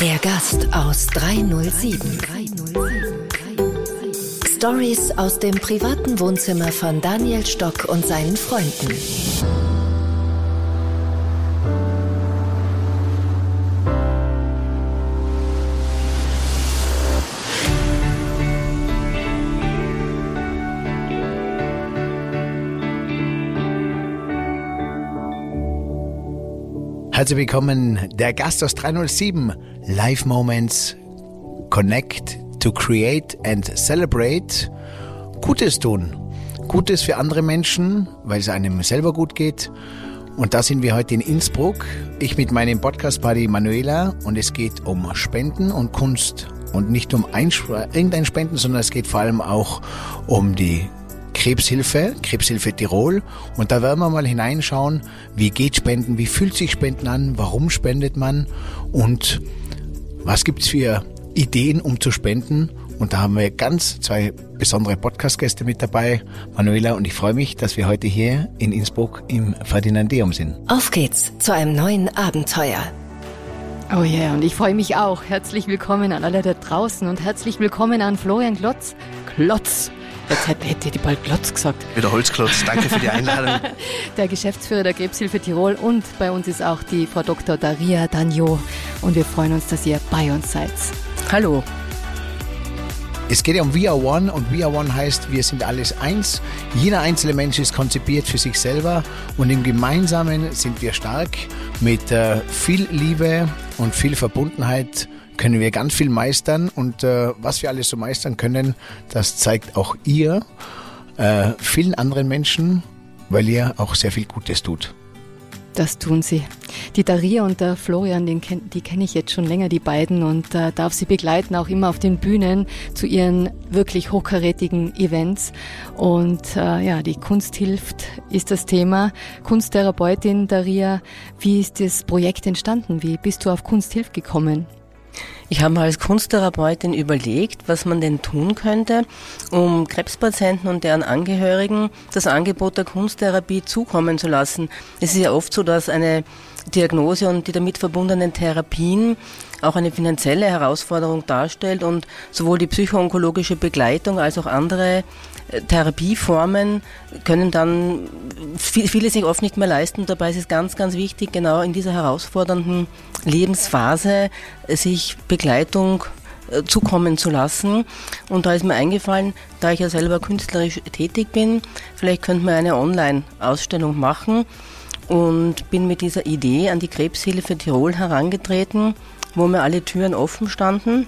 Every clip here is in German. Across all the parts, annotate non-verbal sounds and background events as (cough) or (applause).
Der Gast aus 307. Stories aus dem privaten Wohnzimmer von Daniel Stock und seinen Freunden. Herzlich willkommen, der Gast aus 307, Live Moments, Connect to Create and Celebrate. Gutes tun. Gutes für andere Menschen, weil es einem selber gut geht. Und da sind wir heute in Innsbruck. Ich mit meinem Podcast-Buddy Manuela und es geht um Spenden und Kunst. Und nicht um irgendein Spenden, sondern es geht vor allem auch um die Krebshilfe, Krebshilfe Tirol. Und da werden wir mal hineinschauen, wie geht Spenden, wie fühlt sich Spenden an, warum spendet man und was gibt's für Ideen, um zu spenden. Und da haben wir ganz zwei besondere Podcast-Gäste mit dabei, Manuela, und ich freue mich, dass wir heute hier in Innsbruck im Ferdinandeum sind. Auf geht's zu einem neuen Abenteuer. Oh ja, yeah, und ich freue mich auch. Herzlich willkommen an alle da draußen und herzlich willkommen an Florian Klotz. Klotz Jetzt hätte, hätte ich bald Klotz gesagt. Wieder Holzklotz, danke für die Einladung. (laughs) der Geschäftsführer der Krebshilfe Tirol und bei uns ist auch die Frau Dr. Daria Danjo und wir freuen uns, dass ihr bei uns seid. Hallo. Es geht ja um We Are One und We Are One heißt, wir sind alles eins. Jeder einzelne Mensch ist konzipiert für sich selber und im Gemeinsamen sind wir stark mit äh, viel Liebe und viel Verbundenheit können wir ganz viel meistern und äh, was wir alles so meistern können, das zeigt auch ihr äh, vielen anderen Menschen, weil ihr auch sehr viel Gutes tut. Das tun sie. Die Daria und der Florian, den kenn, die kenne ich jetzt schon länger, die beiden, und äh, darf sie begleiten, auch immer auf den Bühnen zu ihren wirklich hochkarätigen Events. Und äh, ja, die Kunst hilft ist das Thema. Kunsttherapeutin Daria, wie ist das Projekt entstanden? Wie bist du auf Kunst hilft gekommen? Ich habe als Kunsttherapeutin überlegt, was man denn tun könnte, um Krebspatienten und deren Angehörigen das Angebot der Kunsttherapie zukommen zu lassen. Es ist ja oft so, dass eine Diagnose und die damit verbundenen Therapien auch eine finanzielle Herausforderung darstellt und sowohl die psychoonkologische Begleitung als auch andere Therapieformen können dann viele sich oft nicht mehr leisten. Dabei ist es ganz, ganz wichtig, genau in dieser herausfordernden Lebensphase sich Begleitung äh, zukommen zu lassen. Und da ist mir eingefallen, da ich ja selber künstlerisch tätig bin, vielleicht könnten wir eine Online-Ausstellung machen und bin mit dieser Idee an die Krebshilfe Tirol herangetreten wo mir alle Türen offen standen.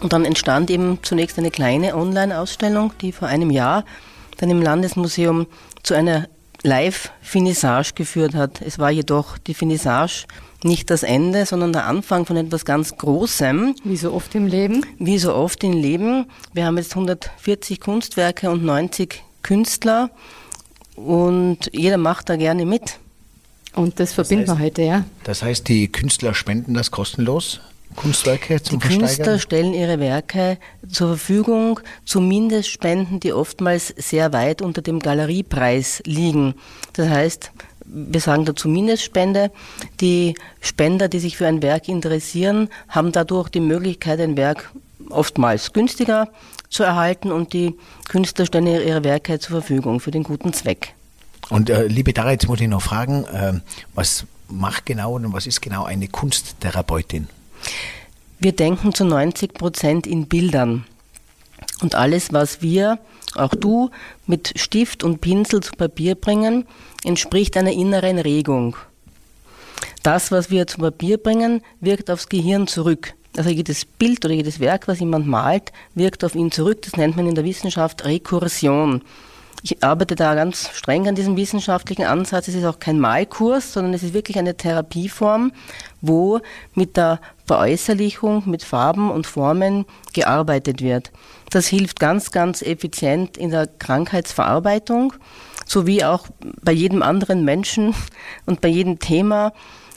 Und dann entstand eben zunächst eine kleine Online-Ausstellung, die vor einem Jahr dann im Landesmuseum zu einer Live-Finissage geführt hat. Es war jedoch die Finissage nicht das Ende, sondern der Anfang von etwas ganz Großem. Wie so oft im Leben? Wie so oft im Leben. Wir haben jetzt 140 Kunstwerke und 90 Künstler und jeder macht da gerne mit. Und das verbinden das heißt, wir heute, ja. Das heißt, die Künstler spenden das kostenlos? Kunstwerke zum Die Künstler stellen ihre Werke zur Verfügung zu Mindestspenden, die oftmals sehr weit unter dem Galeriepreis liegen. Das heißt, wir sagen dazu Mindestspende. Die Spender, die sich für ein Werk interessieren, haben dadurch die Möglichkeit, ein Werk oftmals günstiger zu erhalten und die Künstler stellen ihre Werke zur Verfügung für den guten Zweck. Und äh, liebe Dara, jetzt muss ich noch fragen, äh, was macht genau und was ist genau eine Kunsttherapeutin? Wir denken zu 90 Prozent in Bildern. Und alles, was wir, auch du, mit Stift und Pinsel zu Papier bringen, entspricht einer inneren Regung. Das, was wir zu Papier bringen, wirkt aufs Gehirn zurück. Also jedes Bild oder jedes Werk, was jemand malt, wirkt auf ihn zurück. Das nennt man in der Wissenschaft Rekursion. Ich arbeite da ganz streng an diesem wissenschaftlichen Ansatz. Es ist auch kein Malkurs, sondern es ist wirklich eine Therapieform, wo mit der Veräußerlichung, mit Farben und Formen gearbeitet wird. Das hilft ganz, ganz effizient in der Krankheitsverarbeitung, sowie auch bei jedem anderen Menschen und bei jedem Thema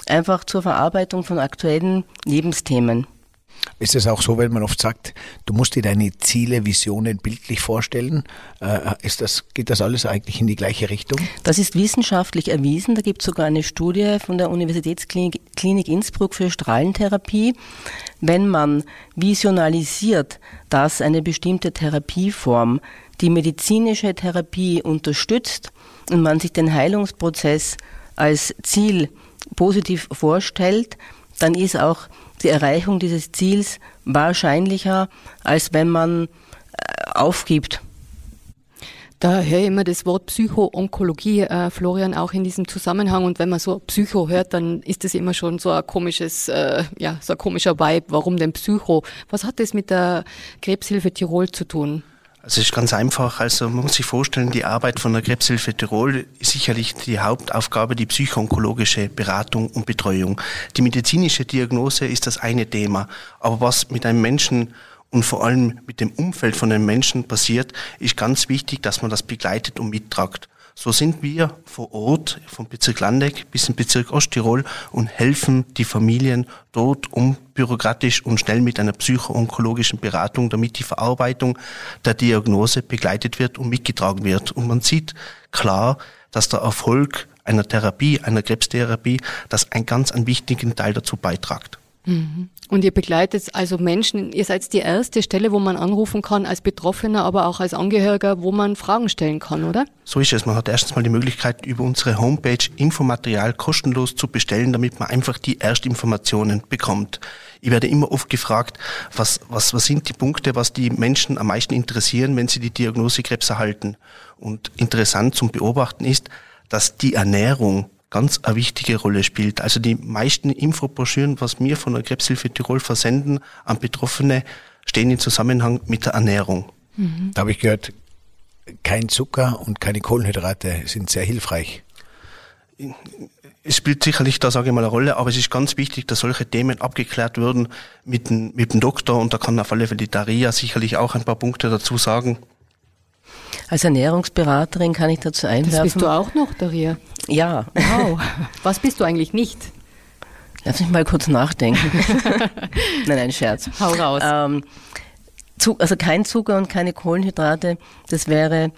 einfach zur Verarbeitung von aktuellen Lebensthemen. Ist es auch so, wenn man oft sagt, du musst dir deine Ziele, Visionen bildlich vorstellen? Äh, ist das, geht das alles eigentlich in die gleiche Richtung? Das ist wissenschaftlich erwiesen. Da gibt es sogar eine Studie von der Universitätsklinik Klinik Innsbruck für Strahlentherapie. Wenn man visionalisiert, dass eine bestimmte Therapieform die medizinische Therapie unterstützt und man sich den Heilungsprozess als Ziel positiv vorstellt, dann ist auch die Erreichung dieses Ziels wahrscheinlicher, als wenn man äh, aufgibt. Da höre ich immer das Wort Psychoonkologie, äh, Florian, auch in diesem Zusammenhang. Und wenn man so Psycho hört, dann ist das immer schon so ein komisches, äh, ja, so ein komischer Vibe. Warum denn Psycho? Was hat das mit der Krebshilfe Tirol zu tun? Also es ist ganz einfach. Also man muss sich vorstellen, die Arbeit von der Krebshilfe Tirol ist sicherlich die Hauptaufgabe, die psychoonkologische Beratung und Betreuung. Die medizinische Diagnose ist das eine Thema. Aber was mit einem Menschen und vor allem mit dem Umfeld von einem Menschen passiert, ist ganz wichtig, dass man das begleitet und mittragt. So sind wir vor Ort vom Bezirk Landeck bis im Bezirk Osttirol und helfen die Familien dort um bürokratisch und schnell mit einer psychoonkologischen Beratung, damit die Verarbeitung der Diagnose begleitet wird und mitgetragen wird. Und man sieht klar, dass der Erfolg einer Therapie, einer Krebstherapie, das einen ganz einen wichtigen Teil dazu beitragt. Und ihr begleitet also Menschen, ihr seid die erste Stelle, wo man anrufen kann als Betroffener, aber auch als Angehöriger, wo man Fragen stellen kann, oder? So ist es. Man hat erstens mal die Möglichkeit, über unsere Homepage Infomaterial kostenlos zu bestellen, damit man einfach die Erstinformationen bekommt. Ich werde immer oft gefragt, was, was, was sind die Punkte, was die Menschen am meisten interessieren, wenn sie die Diagnose Krebs erhalten. Und interessant zum Beobachten ist, dass die Ernährung ganz eine wichtige Rolle spielt. Also die meisten Infobroschüren, was wir von der Krebshilfe Tirol versenden an Betroffene, stehen im Zusammenhang mit der Ernährung. Mhm. Da habe ich gehört, kein Zucker und keine Kohlenhydrate sind sehr hilfreich. Es spielt sicherlich da, sage ich mal, eine Rolle, aber es ist ganz wichtig, dass solche Themen abgeklärt werden mit dem, mit dem Doktor und da kann auf alle Fälle die Daria sicherlich auch ein paar Punkte dazu sagen. Als Ernährungsberaterin kann ich dazu einwerfen. Das bist du auch noch, Daria? Ja. Wow. Was bist du eigentlich nicht? Lass mich mal kurz nachdenken. (laughs) nein, ein Scherz. Hau raus. Ähm, also kein Zucker und keine Kohlenhydrate, das wäre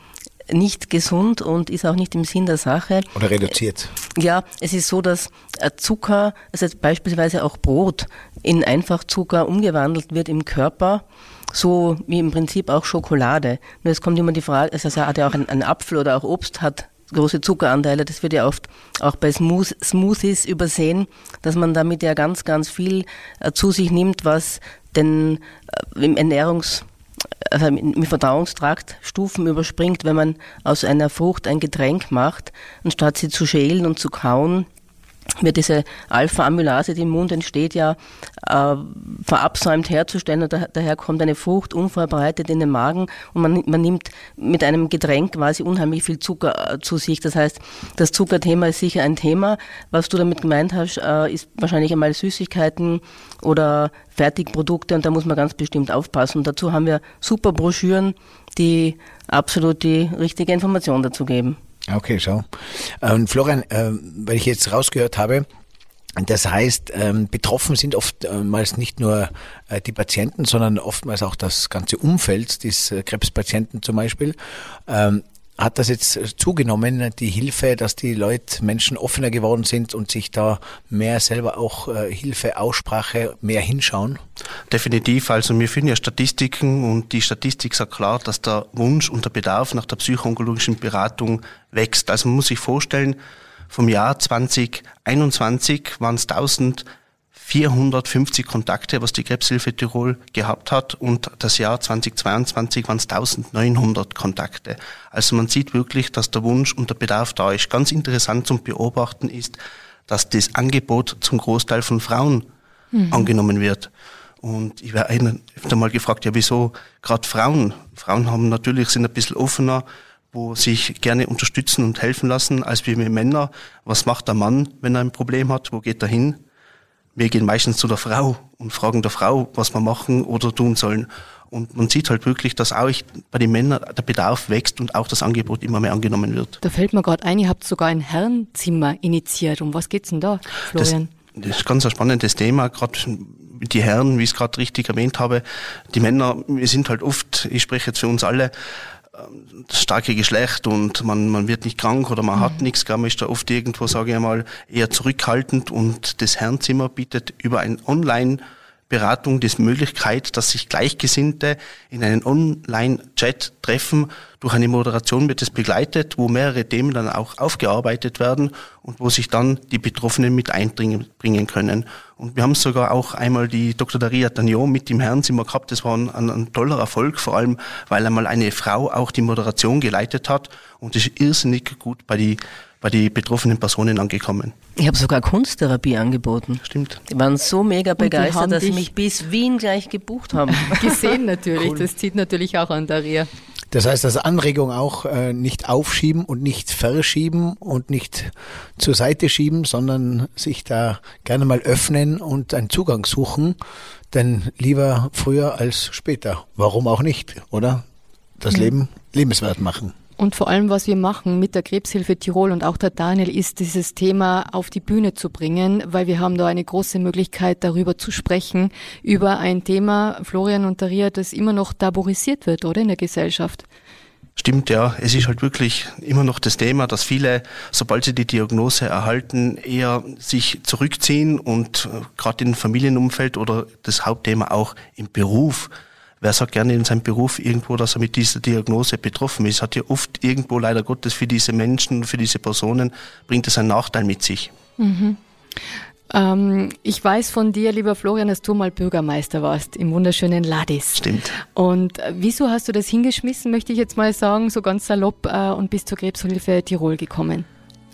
nicht gesund und ist auch nicht im Sinn der Sache. Oder reduziert. Ja, es ist so, dass Zucker, also beispielsweise auch Brot, in Einfachzucker umgewandelt wird im Körper so wie im Prinzip auch Schokolade. Nur es kommt immer die Frage, also hat ja auch ein, ein Apfel oder auch Obst hat große Zuckeranteile. Das wird ja oft auch bei Smooth Smoothies übersehen, dass man damit ja ganz, ganz viel äh, zu sich nimmt, was den äh, im Ernährungs also im Verdauungstrakt Stufen überspringt, wenn man aus einer Frucht ein Getränk macht, anstatt sie zu schälen und zu kauen, wird diese Alpha-Amylase, die im Mund entsteht, ja äh, verabsäumt herzustellen und da, daher kommt eine Frucht unvorbereitet in den Magen und man, man nimmt mit einem Getränk quasi unheimlich viel Zucker äh, zu sich. Das heißt, das Zuckerthema ist sicher ein Thema. Was du damit gemeint hast, äh, ist wahrscheinlich einmal Süßigkeiten oder Fertigprodukte und da muss man ganz bestimmt aufpassen. Und dazu haben wir super Broschüren, die absolut die richtige Information dazu geben. Okay, schau. Und Florian, äh, weil ich jetzt rausgehört habe, das heißt, ähm, betroffen sind oftmals nicht nur äh, die Patienten, sondern oftmals auch das ganze Umfeld des äh, Krebspatienten zum Beispiel. Hat das jetzt zugenommen, die Hilfe, dass die Leute, Menschen offener geworden sind und sich da mehr selber auch äh, Hilfe, Aussprache mehr hinschauen? Definitiv. Also wir finden ja Statistiken und die Statistik sagt klar, dass der Wunsch und der Bedarf nach der psychoonkologischen Beratung wächst. Also man muss sich vorstellen, vom Jahr 2021 waren es 1000 450 Kontakte, was die Krebshilfe Tirol gehabt hat und das Jahr 2022 waren es 1900 Kontakte. Also man sieht wirklich, dass der Wunsch und der Bedarf da ist. Ganz interessant zum Beobachten ist, dass das Angebot zum Großteil von Frauen mhm. angenommen wird. Und ich werde öfter mal gefragt, ja wieso gerade Frauen? Frauen haben natürlich, sind ein bisschen offener, wo sich gerne unterstützen und helfen lassen, als wir Männer. Was macht der Mann, wenn er ein Problem hat? Wo geht er hin? Wir gehen meistens zu der Frau und fragen der Frau, was wir machen oder tun sollen. Und man sieht halt wirklich, dass auch bei den Männern der Bedarf wächst und auch das Angebot immer mehr angenommen wird. Da fällt mir gerade ein, ihr habt sogar ein Herrenzimmer initiiert. Um was geht's denn da, Florian? Das, das ist ganz ein spannendes Thema. Gerade die Herren, wie ich es gerade richtig erwähnt habe, die Männer, wir sind halt oft, ich spreche jetzt für uns alle, das starke Geschlecht und man, man wird nicht krank oder man mhm. hat nichts, man ist da oft irgendwo, sage ich mal, eher zurückhaltend und das Herrenzimmer bietet über ein Online- Beratung die Möglichkeit, dass sich Gleichgesinnte in einen Online-Chat treffen. Durch eine Moderation wird es begleitet, wo mehrere Themen dann auch aufgearbeitet werden und wo sich dann die Betroffenen mit einbringen können. Und wir haben sogar auch einmal die Dr. Daria Dagnon mit im Herrenzimmer gehabt. Das war ein, ein, toller Erfolg, vor allem, weil einmal eine Frau auch die Moderation geleitet hat und das ist irrsinnig gut bei die bei die betroffenen Personen angekommen. Ich habe sogar Kunsttherapie angeboten. Stimmt. Die waren so mega begeistert, dass sie mich bis Wien gleich gebucht haben. (laughs) Gesehen natürlich, cool. das zieht natürlich auch an Daria. Das heißt, dass Anregung auch äh, nicht aufschieben und nicht verschieben und nicht zur Seite schieben, sondern sich da gerne mal öffnen und einen Zugang suchen. Denn lieber früher als später. Warum auch nicht, oder? Das mhm. Leben lebenswert machen. Und vor allem, was wir machen mit der Krebshilfe Tirol und auch der Daniel, ist dieses Thema auf die Bühne zu bringen, weil wir haben da eine große Möglichkeit, darüber zu sprechen, über ein Thema, Florian und Daria, das immer noch tabuisiert wird, oder in der Gesellschaft. Stimmt, ja. Es ist halt wirklich immer noch das Thema, dass viele, sobald sie die Diagnose erhalten, eher sich zurückziehen und äh, gerade im Familienumfeld oder das Hauptthema auch im Beruf wer sagt gerne in seinem Beruf irgendwo, dass er mit dieser Diagnose betroffen ist, hat ja oft irgendwo leider Gottes für diese Menschen, für diese Personen, bringt es einen Nachteil mit sich. Mhm. Ähm, ich weiß von dir, lieber Florian, dass du mal Bürgermeister warst im wunderschönen Ladis. Stimmt. Und äh, wieso hast du das hingeschmissen, möchte ich jetzt mal sagen, so ganz salopp, äh, und bist zur Krebshilfe Tirol gekommen?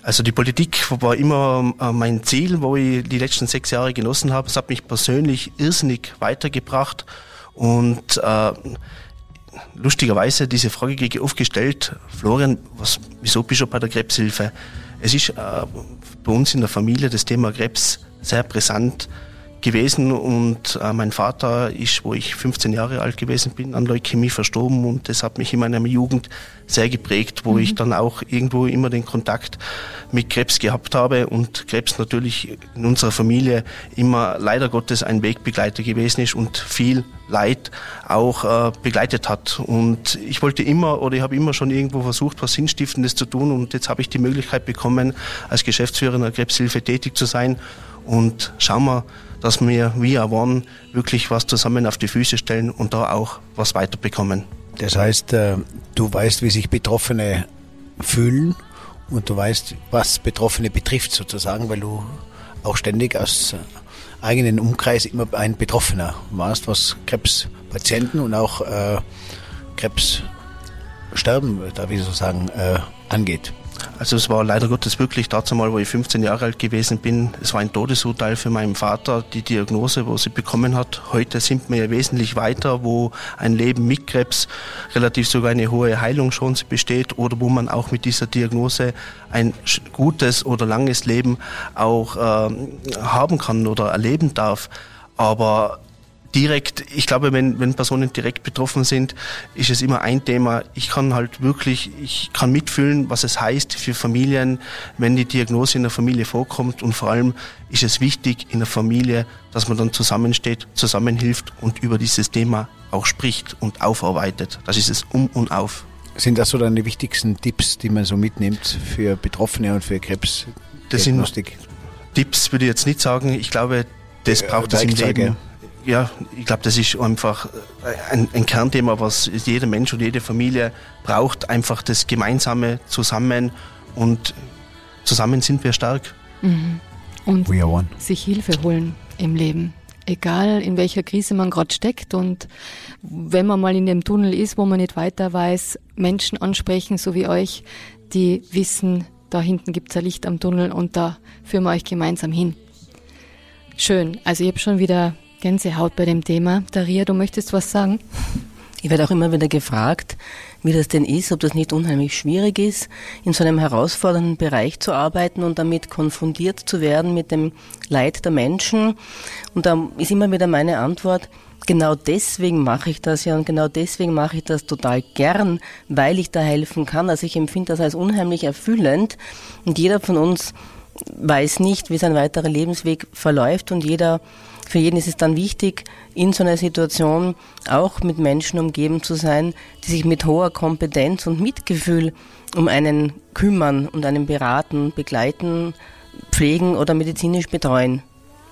Also die Politik war immer äh, mein Ziel, wo ich die letzten sechs Jahre genossen habe. Es hat mich persönlich irrsinnig weitergebracht. Und äh, lustigerweise diese Frage kriege oft gestellt, Florian, was, wieso bist du bei der Krebshilfe? Es ist äh, bei uns in der Familie das Thema Krebs sehr brisant gewesen und äh, mein Vater ist, wo ich 15 Jahre alt gewesen bin, an Leukämie verstorben und das hat mich in meiner Jugend sehr geprägt, wo mhm. ich dann auch irgendwo immer den Kontakt mit Krebs gehabt habe und Krebs natürlich in unserer Familie immer leider Gottes ein Wegbegleiter gewesen ist und viel Leid auch äh, begleitet hat. Und ich wollte immer oder ich habe immer schon irgendwo versucht, was Sinnstiftendes zu tun und jetzt habe ich die Möglichkeit bekommen, als Geschäftsführer der Krebshilfe tätig zu sein und schauen wir, dass wir via One wirklich was zusammen auf die Füße stellen und da auch was weiterbekommen. Das heißt, äh, du weißt, wie sich Betroffene fühlen und du weißt, was Betroffene betrifft sozusagen, weil du auch ständig aus eigenen Umkreis immer ein Betroffener warst, was Krebspatienten und auch äh, Krebssterben, darf ich so sagen, äh, angeht. Also es war leider Gottes wirklich dazu mal, wo ich 15 Jahre alt gewesen bin. Es war ein Todesurteil für meinen Vater, die Diagnose, wo sie bekommen hat. Heute sind wir ja wesentlich weiter, wo ein Leben mit Krebs relativ sogar eine hohe Heilungschance besteht oder wo man auch mit dieser Diagnose ein gutes oder langes Leben auch äh, haben kann oder erleben darf. Aber direkt, ich glaube, wenn, wenn Personen direkt betroffen sind, ist es immer ein Thema. Ich kann halt wirklich, ich kann mitfühlen, was es heißt für Familien, wenn die Diagnose in der Familie vorkommt. Und vor allem ist es wichtig in der Familie, dass man dann zusammensteht, zusammenhilft und über dieses Thema auch spricht und aufarbeitet. Das ist es um und auf. Sind das so dann die wichtigsten Tipps, die man so mitnimmt für Betroffene und für Krebs? Das sind Tipps, würde ich jetzt nicht sagen. Ich glaube, das braucht es im Leben ja, ich glaube, das ist einfach ein, ein, Kernthema, was jeder Mensch und jede Familie braucht. Einfach das gemeinsame Zusammen und zusammen sind wir stark. Mhm. Und sich Hilfe holen im Leben. Egal in welcher Krise man gerade steckt und wenn man mal in dem Tunnel ist, wo man nicht weiter weiß, Menschen ansprechen, so wie euch, die wissen, da hinten gibt es ein Licht am Tunnel und da führen wir euch gemeinsam hin. Schön. Also ich habe schon wieder Gänsehaut bei dem Thema. Daria, du möchtest was sagen? Ich werde auch immer wieder gefragt, wie das denn ist, ob das nicht unheimlich schwierig ist, in so einem herausfordernden Bereich zu arbeiten und damit konfrontiert zu werden mit dem Leid der Menschen. Und da ist immer wieder meine Antwort, genau deswegen mache ich das ja und genau deswegen mache ich das total gern, weil ich da helfen kann. Also ich empfinde das als unheimlich erfüllend und jeder von uns weiß nicht, wie sein weiterer Lebensweg verläuft und jeder, für jeden ist es dann wichtig, in so einer Situation auch mit Menschen umgeben zu sein, die sich mit hoher Kompetenz und Mitgefühl um einen kümmern und einen beraten, begleiten, pflegen oder medizinisch betreuen.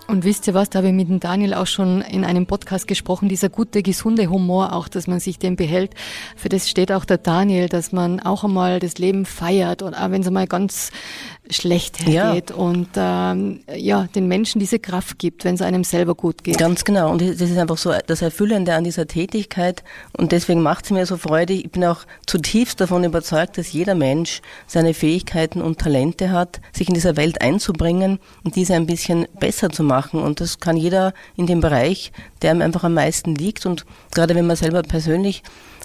Und wisst ihr was, da habe ich mit dem Daniel auch schon in einem Podcast gesprochen, dieser gute, gesunde Humor auch, dass man sich den behält. Für das steht auch der Daniel, dass man auch einmal das Leben feiert und auch wenn es einmal ganz schlecht hergeht ja. und ähm, ja, den Menschen diese Kraft gibt, wenn es einem selber gut geht. Ganz genau. Und das ist einfach so das Erfüllende an dieser Tätigkeit und deswegen macht es mir so Freude. Ich bin auch zutiefst davon überzeugt, dass jeder Mensch seine Fähigkeiten und Talente hat, sich in dieser Welt einzubringen und diese ein bisschen besser zu machen. Und das kann jeder in dem Bereich, der ihm einfach am meisten liegt. Und gerade wenn man selber persönlich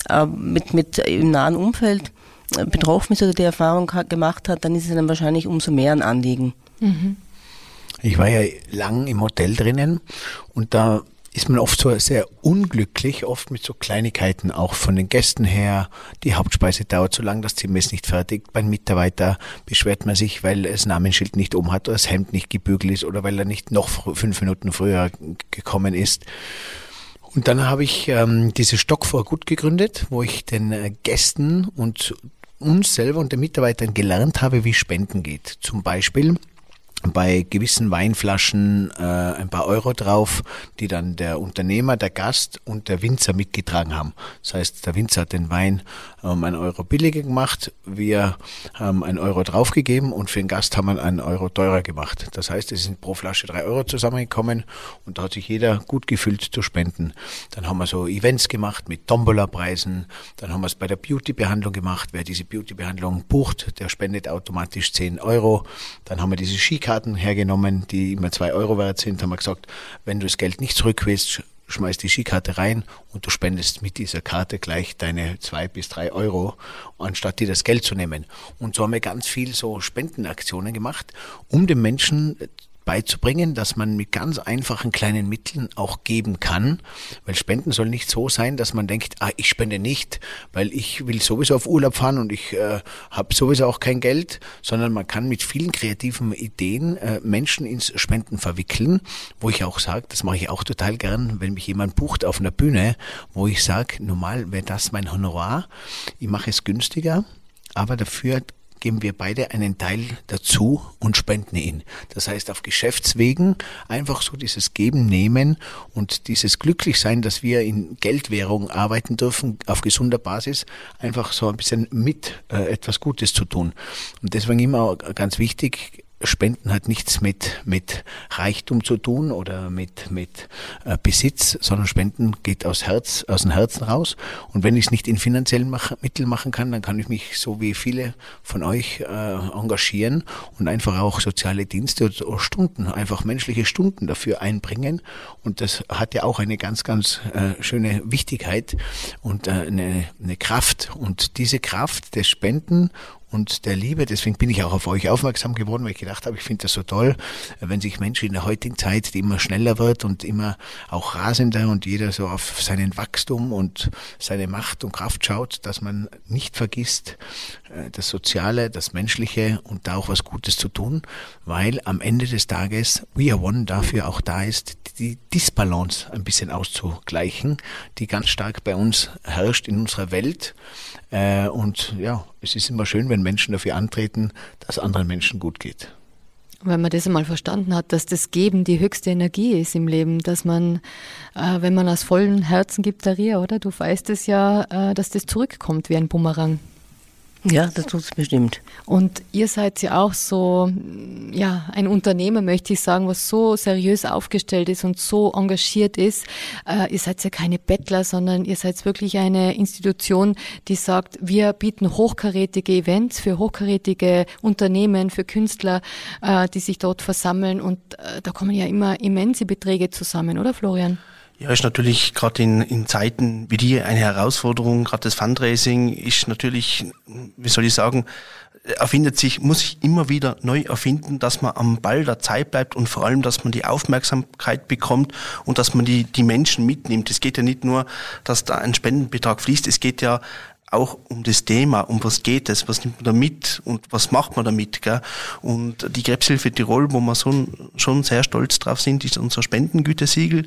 äh, mit, mit im nahen Umfeld betroffen ist oder die Erfahrung gemacht hat, dann ist es dann wahrscheinlich umso mehr ein Anliegen. Mhm. Ich war ja lang im Hotel drinnen und da ist man oft so sehr unglücklich, oft mit so Kleinigkeiten auch von den Gästen her. Die Hauptspeise dauert so lang, das Zimmer ist nicht fertig. Beim Mitarbeiter beschwert man sich, weil das Namensschild nicht oben hat oder das Hemd nicht gebügelt ist oder weil er nicht noch fünf Minuten früher gekommen ist. Und dann habe ich ähm, diese Stock vor gut gegründet, wo ich den äh, Gästen und uns selber und den Mitarbeitern gelernt habe, wie Spenden geht. Zum Beispiel bei gewissen Weinflaschen äh, ein paar Euro drauf, die dann der Unternehmer, der Gast und der Winzer mitgetragen haben. Das heißt, der Winzer hat den Wein um ähm, einen Euro billiger gemacht, wir haben einen Euro draufgegeben und für den Gast haben wir einen Euro teurer gemacht. Das heißt, es sind pro Flasche drei Euro zusammengekommen und da hat sich jeder gut gefühlt zu spenden. Dann haben wir so Events gemacht mit Tombola-Preisen, dann haben wir es bei der Beauty-Behandlung gemacht. Wer diese Beauty-Behandlung bucht, der spendet automatisch 10 Euro. Dann haben wir diese Skikarte Kreditkarten hergenommen, die immer zwei Euro wert sind, haben wir gesagt, wenn du das Geld nicht zurück willst, schmeiß die Skikarte rein und du spendest mit dieser Karte gleich deine zwei bis drei Euro, anstatt dir das Geld zu nehmen. Und so haben wir ganz viel so Spendenaktionen gemacht, um den Menschen beizubringen, dass man mit ganz einfachen kleinen Mitteln auch geben kann, weil Spenden soll nicht so sein, dass man denkt, ah, ich spende nicht, weil ich will sowieso auf Urlaub fahren und ich äh, habe sowieso auch kein Geld, sondern man kann mit vielen kreativen Ideen äh, Menschen ins Spenden verwickeln, wo ich auch sage, das mache ich auch total gern, wenn mich jemand bucht auf einer Bühne, wo ich sage, normal wäre das mein Honorar, ich mache es günstiger, aber dafür geben wir beide einen Teil dazu und spenden ihn. Das heißt, auf Geschäftswegen einfach so dieses Geben, Nehmen und dieses Glücklichsein, dass wir in Geldwährung arbeiten dürfen, auf gesunder Basis, einfach so ein bisschen mit äh, etwas Gutes zu tun. Und deswegen immer ganz wichtig, Spenden hat nichts mit, mit Reichtum zu tun oder mit, mit äh, Besitz, sondern Spenden geht aus Herz, aus dem Herzen raus. Und wenn ich es nicht in finanziellen Mitteln machen kann, dann kann ich mich so wie viele von euch äh, engagieren und einfach auch soziale Dienste oder Stunden, einfach menschliche Stunden dafür einbringen. Und das hat ja auch eine ganz, ganz äh, schöne Wichtigkeit und äh, eine, eine Kraft. Und diese Kraft des Spenden und der Liebe. Deswegen bin ich auch auf euch aufmerksam geworden, weil ich gedacht habe, ich finde das so toll, wenn sich Menschen in der heutigen Zeit, die immer schneller wird und immer auch rasender und jeder so auf seinen Wachstum und seine Macht und Kraft schaut, dass man nicht vergisst, äh, das Soziale, das Menschliche und da auch was Gutes zu tun, weil am Ende des Tages We Are One dafür auch da ist, die Disbalance ein bisschen auszugleichen, die ganz stark bei uns herrscht in unserer Welt. Äh, und ja, es ist immer schön, wenn Menschen dafür antreten, dass anderen Menschen gut geht. Wenn man das einmal verstanden hat, dass das Geben die höchste Energie ist im Leben, dass man, äh, wenn man aus vollem Herzen gibt, Daria, oder? Du weißt es ja, äh, dass das zurückkommt wie ein Bumerang. Ja, das tut es bestimmt. Und ihr seid ja auch so, ja, ein Unternehmen, möchte ich sagen, was so seriös aufgestellt ist und so engagiert ist. Äh, ihr seid ja keine Bettler, sondern ihr seid wirklich eine Institution, die sagt, wir bieten hochkarätige Events für hochkarätige Unternehmen, für Künstler, äh, die sich dort versammeln. Und äh, da kommen ja immer immense Beträge zusammen, oder Florian? Ja, ist natürlich gerade in, in Zeiten wie die eine Herausforderung. Gerade das Fundraising ist natürlich, wie soll ich sagen, erfindet sich, muss sich immer wieder neu erfinden, dass man am Ball der Zeit bleibt und vor allem, dass man die Aufmerksamkeit bekommt und dass man die, die Menschen mitnimmt. Es geht ja nicht nur, dass da ein Spendenbetrag fließt, es geht ja auch um das Thema, um was geht es, was nimmt man da mit und was macht man damit. Gell? Und die Krebshilfe Tirol, wo wir so, schon sehr stolz drauf sind, ist unser Spendengütesiegel.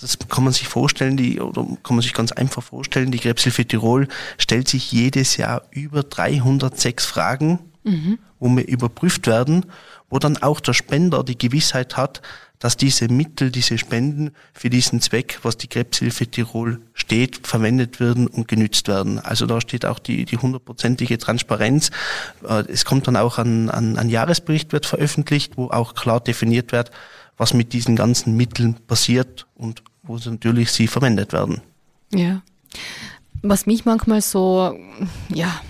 Das kann man sich vorstellen, die, oder kann man sich ganz einfach vorstellen, die Krebshilfe Tirol stellt sich jedes Jahr über 306 Fragen, mhm. wo wir überprüft werden, wo dann auch der Spender die Gewissheit hat, dass diese Mittel, diese Spenden für diesen Zweck, was die Krebshilfe Tirol steht, verwendet werden und genützt werden. Also da steht auch die, die hundertprozentige Transparenz. Äh, es kommt dann auch ein, ein, ein Jahresbericht wird veröffentlicht, wo auch klar definiert wird, was mit diesen ganzen Mitteln passiert und wo sie natürlich sie verwendet werden. Ja. Was mich manchmal so, ja,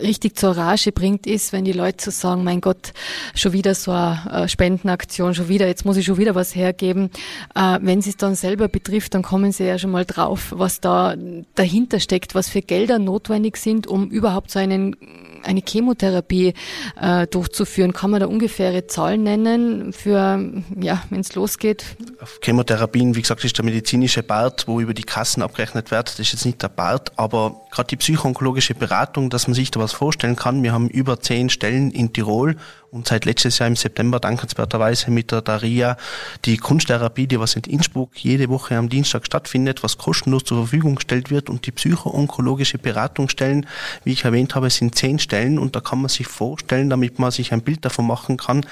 richtig zur Rage bringt, ist, wenn die Leute so sagen, mein Gott, schon wieder so eine Spendenaktion, schon wieder, jetzt muss ich schon wieder was hergeben. Äh, wenn sie es dann selber betrifft, dann kommen sie ja schon mal drauf, was da dahinter steckt, was für Gelder notwendig sind, um überhaupt so einen eine Chemotherapie äh, durchzuführen. Kann man da ungefähre Zahlen nennen für, ja, wenn es losgeht? Auf Chemotherapien, wie gesagt, ist der medizinische Bart, wo über die Kassen abgerechnet wird. Das ist jetzt nicht der Bart, aber gerade die psychoonkologische Beratung, dass man sich da was vorstellen kann. Wir haben über zehn Stellen in Tirol und seit letztes Jahr im September dankenswerterweise mit der Daria die Kunsttherapie, die was in Innsbruck jede Woche am Dienstag stattfindet, was kostenlos zur Verfügung gestellt wird und die psychoonkologische Beratungsstellen, wie ich erwähnt habe, sind zehn Stellen und da kann man sich vorstellen, damit man sich ein Bild davon machen kann,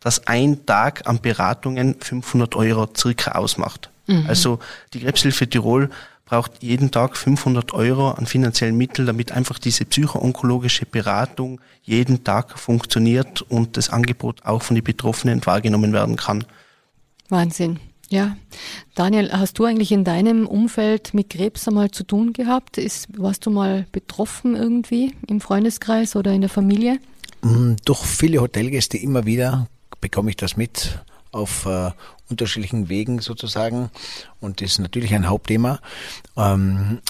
dass ein Tag an Beratungen 500 Euro circa ausmacht. Mhm. Also die Krebshilfe Tirol braucht jeden Tag 500 Euro an finanziellen Mitteln, damit einfach diese psychoonkologische Beratung jeden Tag funktioniert und das Angebot auch von den Betroffenen wahrgenommen werden kann. Wahnsinn. Ja. Daniel, hast du eigentlich in deinem Umfeld mit Krebs einmal zu tun gehabt? Ist, warst du mal betroffen irgendwie im Freundeskreis oder in der Familie? Mm, durch viele Hotelgäste immer wieder bekomme ich das mit auf äh, unterschiedlichen Wegen sozusagen. Und das ist natürlich ein Hauptthema. Ähm,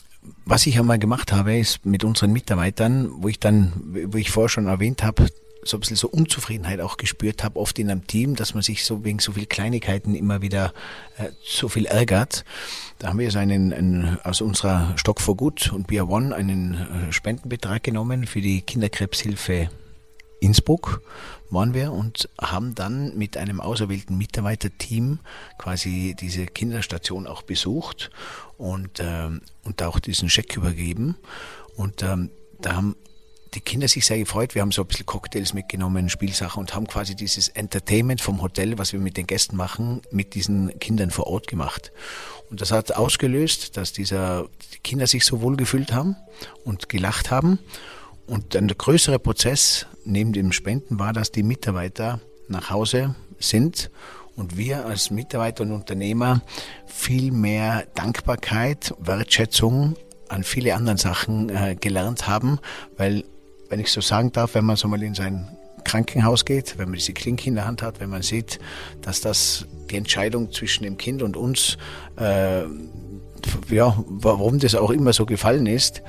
was ich einmal gemacht habe, ist mit unseren Mitarbeitern, wo ich dann, wo ich vorher schon erwähnt habe, so ein bisschen so Unzufriedenheit auch gespürt habe, oft in einem Team, dass man sich so wegen so viel Kleinigkeiten immer wieder äh, so viel ärgert. Da haben wir so einen, einen aus unserer Stock for Good und Beer One einen äh, Spendenbetrag genommen für die Kinderkrebshilfe Innsbruck waren wir und haben dann mit einem auserwählten Mitarbeiterteam quasi diese Kinderstation auch besucht und, ähm, und auch diesen Scheck übergeben. Und ähm, da haben die Kinder sich sehr gefreut. Wir haben so ein bisschen Cocktails mitgenommen, Spielsachen und haben quasi dieses Entertainment vom Hotel, was wir mit den Gästen machen, mit diesen Kindern vor Ort gemacht. Und das hat ausgelöst, dass dieser, die Kinder sich so wohl gefühlt haben und gelacht haben. Und der größere Prozess neben dem Spenden war, dass die Mitarbeiter nach Hause sind und wir als Mitarbeiter und Unternehmer viel mehr Dankbarkeit, Wertschätzung an viele anderen Sachen äh, gelernt haben, weil, wenn ich so sagen darf, wenn man so mal in sein Krankenhaus geht, wenn man diese Klinke in der Hand hat, wenn man sieht, dass das die Entscheidung zwischen dem Kind und uns, äh, ja, warum das auch immer so gefallen ist,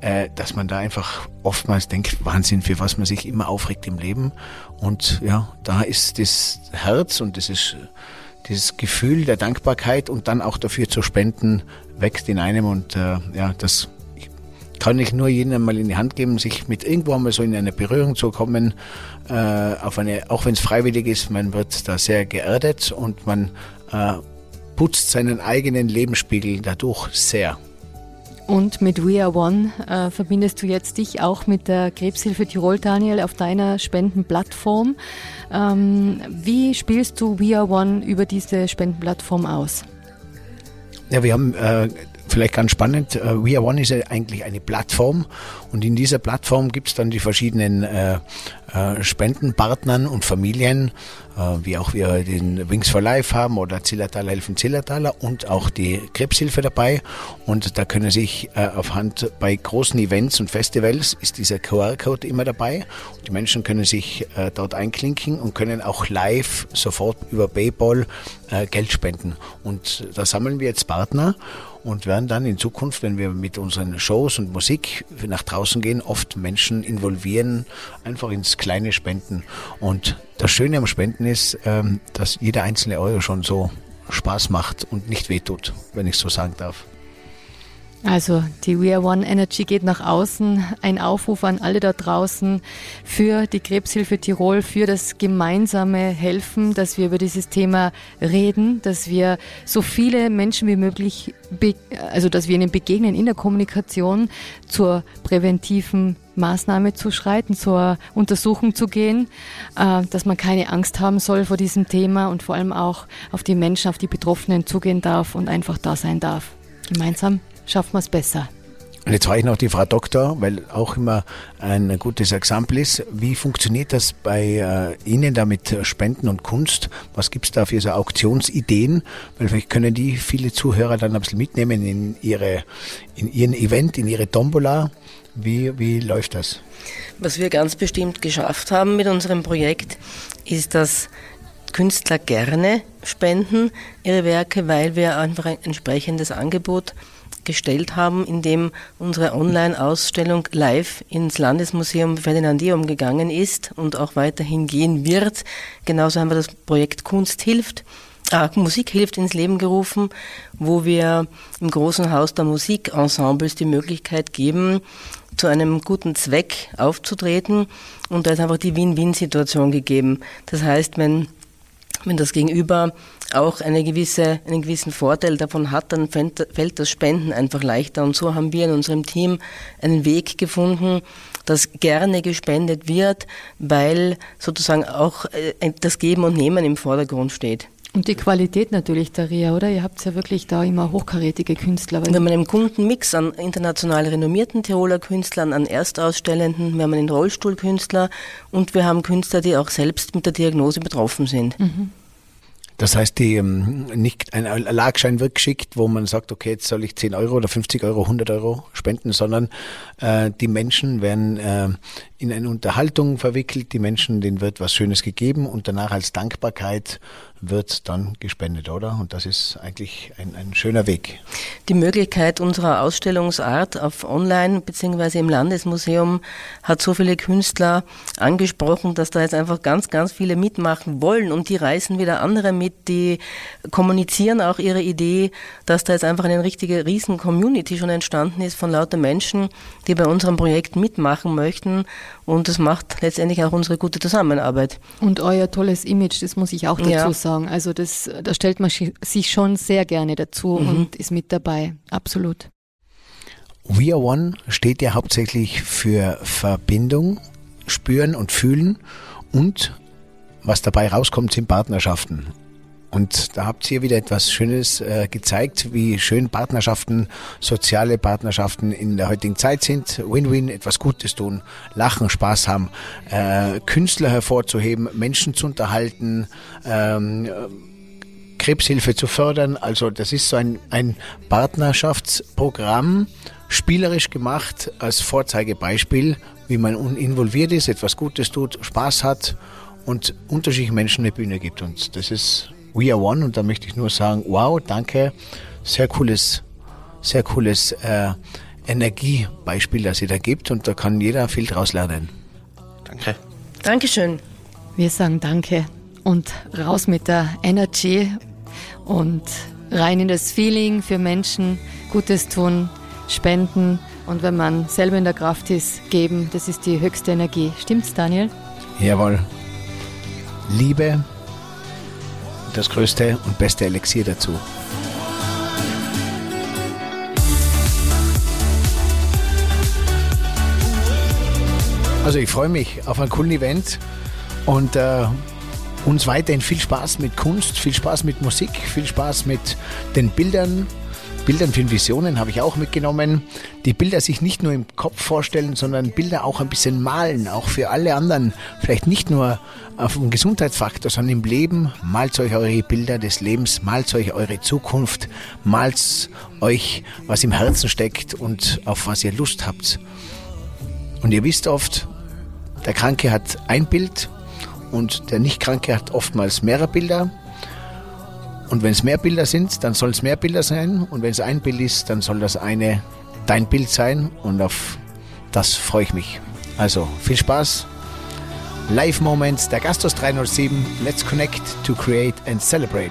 äh, dass man da einfach oftmals denkt, Wahnsinn, für was man sich immer aufregt im Leben. Und ja, da ist das Herz und dieses, dieses Gefühl der Dankbarkeit und dann auch dafür zu spenden, wächst in einem. Und äh, ja, das kann ich nur jedem einmal in die Hand geben, sich mit irgendwo einmal so in eine Berührung zu kommen, äh, auf eine, auch wenn es freiwillig ist, man wird da sehr geerdet und man äh, putzt seinen eigenen Lebensspiegel dadurch sehr. Und mit We Are One äh, verbindest du jetzt dich auch mit der Krebshilfe Tirol, Daniel, auf deiner Spendenplattform. Ähm, wie spielst du We Are One über diese Spendenplattform aus? Ja, wir haben äh, vielleicht ganz spannend, äh, We Are One ist ja eigentlich eine Plattform und in dieser Plattform gibt es dann die verschiedenen äh, äh, Spendenpartnern und Familien, äh, wie auch wir den Wings for Life haben oder Zillertaler helfen Zillertaler und auch die Krebshilfe dabei. Und da können sich äh, auf Hand bei großen Events und Festivals ist dieser QR-Code immer dabei. Die Menschen können sich dort einklinken und können auch live sofort über PayPal äh, Geld spenden. Und da sammeln wir jetzt Partner und werden dann in Zukunft, wenn wir mit unseren Shows und Musik nach draußen gehen, oft Menschen involvieren, einfach ins kleine Spenden. Und das Schöne am Spenden ist, ähm, dass jeder einzelne Euro schon so Spaß macht und nicht wehtut, wenn ich so sagen darf. Also die We Are One Energy geht nach außen. Ein Aufruf an alle da draußen für die Krebshilfe Tirol, für das gemeinsame Helfen, dass wir über dieses Thema reden, dass wir so viele Menschen wie möglich, also dass wir ihnen begegnen in der Kommunikation zur präventiven Maßnahme zu schreiten, zur Untersuchung zu gehen, äh, dass man keine Angst haben soll vor diesem Thema und vor allem auch auf die Menschen, auf die Betroffenen zugehen darf und einfach da sein darf. Gemeinsam schaffen wir es besser. Und jetzt frage ich noch die Frau Doktor, weil auch immer ein gutes Exempel ist. Wie funktioniert das bei äh, Ihnen da mit Spenden und Kunst? Was gibt es da für so Auktionsideen? Weil vielleicht können die viele Zuhörer dann ein bisschen mitnehmen in, ihre, in ihren Event, in ihre Tombola. Wie, wie läuft das? Was wir ganz bestimmt geschafft haben mit unserem Projekt, ist, dass Künstler gerne spenden ihre Werke, weil wir einfach ein entsprechendes Angebot gestellt haben, in dem unsere Online-Ausstellung live ins Landesmuseum Ferdinandium gegangen ist und auch weiterhin gehen wird. Genauso haben wir das Projekt Kunst hilft. Äh, Musik hilft ins Leben gerufen, wo wir im großen Haus der Musikensembles die Möglichkeit geben, zu einem guten Zweck aufzutreten. Und da ist einfach die Win-Win-Situation gegeben. Das heißt, wenn wenn das Gegenüber auch eine gewisse, einen gewissen Vorteil davon hat, dann fällt das Spenden einfach leichter. Und so haben wir in unserem Team einen Weg gefunden, dass gerne gespendet wird, weil sozusagen auch äh, das Geben und Nehmen im Vordergrund steht. Und die Qualität natürlich, Daria, oder? Ihr habt ja wirklich da immer hochkarätige Künstler. Wir haben einen Kundenmix an international renommierten Tiroler Künstlern, an Erstausstellenden, wir haben einen Rollstuhlkünstler und wir haben Künstler, die auch selbst mit der Diagnose betroffen sind. Mhm. Das heißt, die, ähm, nicht ein Erlagschein wird geschickt, wo man sagt, okay, jetzt soll ich 10 Euro oder 50 Euro, 100 Euro spenden, sondern äh, die Menschen werden äh, in eine Unterhaltung verwickelt, die Menschen, denen wird was Schönes gegeben und danach als Dankbarkeit wird dann gespendet, oder? Und das ist eigentlich ein, ein schöner Weg. Die Möglichkeit unserer Ausstellungsart auf Online bzw. im Landesmuseum hat so viele Künstler angesprochen, dass da jetzt einfach ganz, ganz viele mitmachen wollen und die reißen wieder andere mit, die kommunizieren auch ihre Idee, dass da jetzt einfach eine richtige Riesen-Community schon entstanden ist von lauter Menschen, die bei unserem Projekt mitmachen möchten und das macht letztendlich auch unsere gute Zusammenarbeit. Und euer tolles Image, das muss ich auch dazu ja. sagen. Also das, da stellt man sich schon sehr gerne dazu mhm. und ist mit dabei. Absolut. We Are One steht ja hauptsächlich für Verbindung, Spüren und Fühlen und was dabei rauskommt, sind Partnerschaften. Und da habt ihr wieder etwas Schönes äh, gezeigt, wie schön Partnerschaften, soziale Partnerschaften in der heutigen Zeit sind. Win-win, etwas Gutes tun, lachen, Spaß haben, äh, Künstler hervorzuheben, Menschen zu unterhalten, ähm, Krebshilfe zu fördern. Also das ist so ein, ein Partnerschaftsprogramm, spielerisch gemacht als Vorzeigebeispiel, wie man involviert ist, etwas Gutes tut, Spaß hat und unterschiedliche Menschen eine Bühne gibt. Und das ist We Are One und da möchte ich nur sagen, wow, danke, sehr cooles, sehr cooles äh, Energiebeispiel, das ihr da gibt und da kann jeder viel draus lernen. Danke. Dankeschön. Wir sagen Danke und raus mit der Energy und rein in das Feeling für Menschen, Gutes tun, spenden und wenn man selber in der Kraft ist, geben, das ist die höchste Energie. Stimmt's, Daniel? Jawohl. Liebe, das größte und beste Elixier dazu. Also ich freue mich auf ein coolen Event und äh, uns weiterhin viel Spaß mit Kunst, viel Spaß mit Musik, viel Spaß mit den Bildern, Bildern für Visionen habe ich auch mitgenommen. Die Bilder sich nicht nur im Kopf vorstellen, sondern Bilder auch ein bisschen malen, auch für alle anderen. Vielleicht nicht nur auf dem Gesundheitsfaktor, sondern im Leben. Malt euch eure Bilder des Lebens, malt euch eure Zukunft, malt euch, was im Herzen steckt und auf was ihr Lust habt. Und ihr wisst oft, der Kranke hat ein Bild und der Nicht-Kranke hat oftmals mehrere Bilder. Und wenn es mehr Bilder sind, dann soll es mehr Bilder sein. Und wenn es ein Bild ist, dann soll das eine dein Bild sein. Und auf das freue ich mich. Also viel Spaß. Live Moments der Gastos 307. Let's connect to create and celebrate.